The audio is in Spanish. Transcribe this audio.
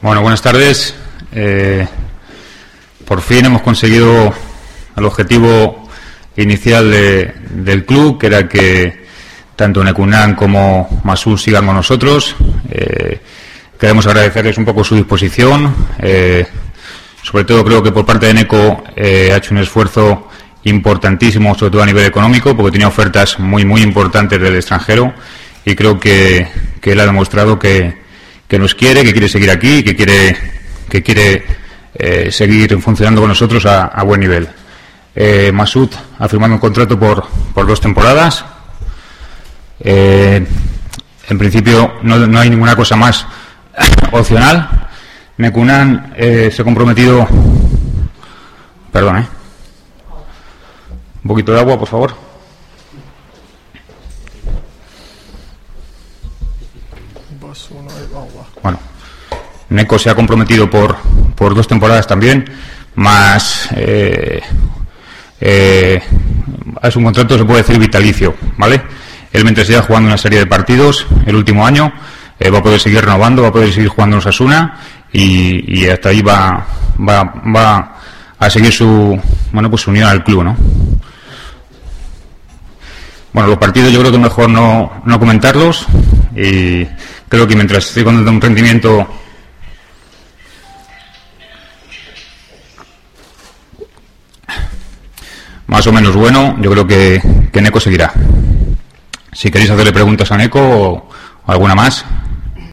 Bueno, buenas tardes. Eh, por fin hemos conseguido el objetivo inicial del club, que era que tanto Necunan como Masú sigan con nosotros. Eh, queremos agradecerles un poco su disposición. Eh, sobre todo creo que por parte de NECO ha hecho un esfuerzo importantísimo, sobre todo a nivel económico, porque tenía ofertas muy, muy importantes del extranjero y creo que, que él ha demostrado que, que nos quiere, que quiere seguir aquí, que quiere, que quiere eh, seguir funcionando con nosotros a, buen nivel. Eh, Masud ha firmado un contrato por, por dos temporadas. Eh, en principio no, hay ninguna cosa más opcional. Mekunan eh, se ha comprometido. Perdón, ¿eh? Un poquito de agua, por favor. Bueno, Neco se ha comprometido por, por dos temporadas también, más eh, eh, es un contrato, se puede decir, vitalicio, ¿vale? Él mientras siga jugando una serie de partidos el último año, eh, va a poder seguir renovando, va a poder seguir jugando en Osasuna y, y hasta ahí va, va, va a seguir su, bueno, pues su unión al club, ¿no? Bueno, los partidos yo creo que mejor no, no comentarlos creo que mientras estoy con un rendimiento más o menos bueno, yo creo que, que Neco seguirá. Si queréis hacerle preguntas a Neco o alguna más,